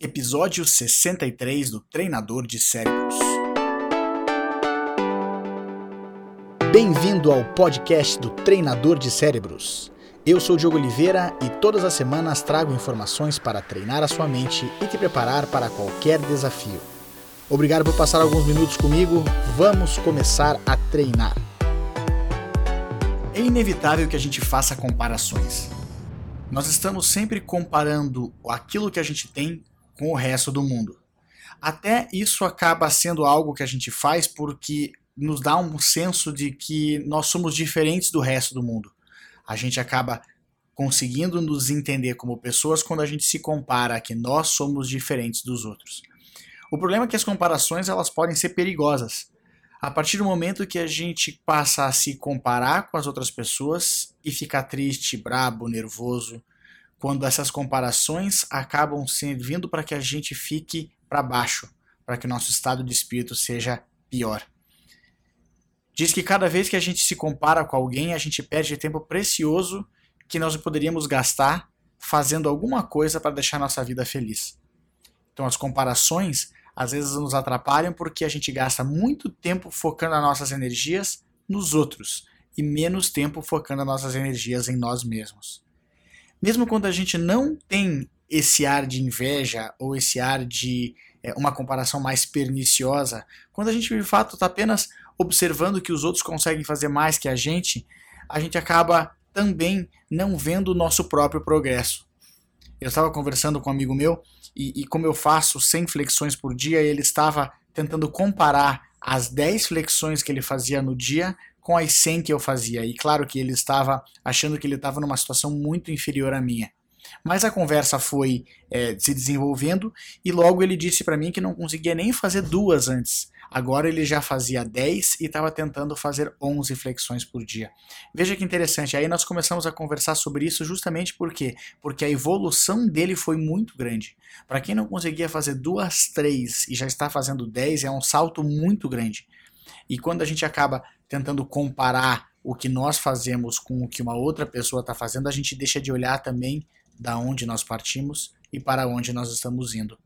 episódio 63 do Treinador de Cérebros. Bem-vindo ao podcast do Treinador de Cérebros. Eu sou Diogo Oliveira e todas as semanas trago informações para treinar a sua mente e te preparar para qualquer desafio. Obrigado por passar alguns minutos comigo. Vamos começar a treinar. É inevitável que a gente faça comparações. Nós estamos sempre comparando aquilo que a gente tem com o resto do mundo. Até isso acaba sendo algo que a gente faz porque nos dá um senso de que nós somos diferentes do resto do mundo. A gente acaba conseguindo nos entender como pessoas quando a gente se compara que nós somos diferentes dos outros. O problema é que as comparações elas podem ser perigosas. A partir do momento que a gente passa a se comparar com as outras pessoas e ficar triste, brabo, nervoso, quando essas comparações acabam servindo para que a gente fique para baixo, para que o nosso estado de espírito seja pior. Diz que cada vez que a gente se compara com alguém, a gente perde tempo precioso que nós poderíamos gastar fazendo alguma coisa para deixar nossa vida feliz. Então as comparações às vezes nos atrapalham porque a gente gasta muito tempo focando as nossas energias nos outros e menos tempo focando as nossas energias em nós mesmos mesmo quando a gente não tem esse ar de inveja ou esse ar de é, uma comparação mais perniciosa, quando a gente de fato está apenas observando que os outros conseguem fazer mais que a gente, a gente acaba também não vendo o nosso próprio progresso. Eu estava conversando com um amigo meu e, e como eu faço 100 flexões por dia, ele estava tentando comparar as 10 flexões que ele fazia no dia com as 100 que eu fazia. E claro que ele estava achando que ele estava numa situação muito inferior à minha. Mas a conversa foi é, se desenvolvendo e logo ele disse para mim que não conseguia nem fazer duas antes. Agora ele já fazia 10 e estava tentando fazer 11 flexões por dia. Veja que interessante. Aí nós começamos a conversar sobre isso justamente por quê? Porque a evolução dele foi muito grande. Para quem não conseguia fazer duas, três e já está fazendo 10, é um salto muito grande. E quando a gente acaba tentando comparar o que nós fazemos com o que uma outra pessoa está fazendo, a gente deixa de olhar também da onde nós partimos e para onde nós estamos indo.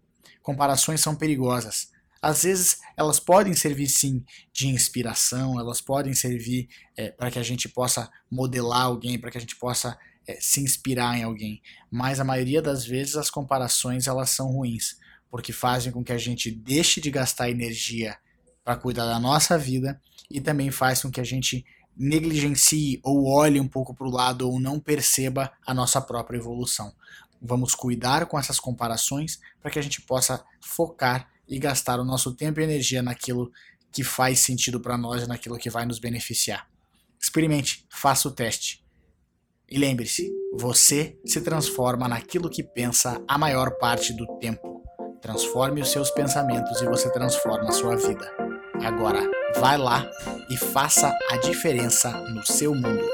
Comparações são perigosas. Às vezes elas podem servir sim de inspiração, elas podem servir é, para que a gente possa modelar alguém, para que a gente possa é, se inspirar em alguém. Mas a maioria das vezes as comparações elas são ruins, porque fazem com que a gente deixe de gastar energia para cuidar da nossa vida e também faz com que a gente negligencie ou olhe um pouco para o lado ou não perceba a nossa própria evolução. Vamos cuidar com essas comparações para que a gente possa focar e gastar o nosso tempo e energia naquilo que faz sentido para nós e naquilo que vai nos beneficiar. Experimente, faça o teste. E lembre-se, você se transforma naquilo que pensa a maior parte do tempo. Transforme os seus pensamentos e você transforma a sua vida. Agora, vai lá e faça a diferença no seu mundo.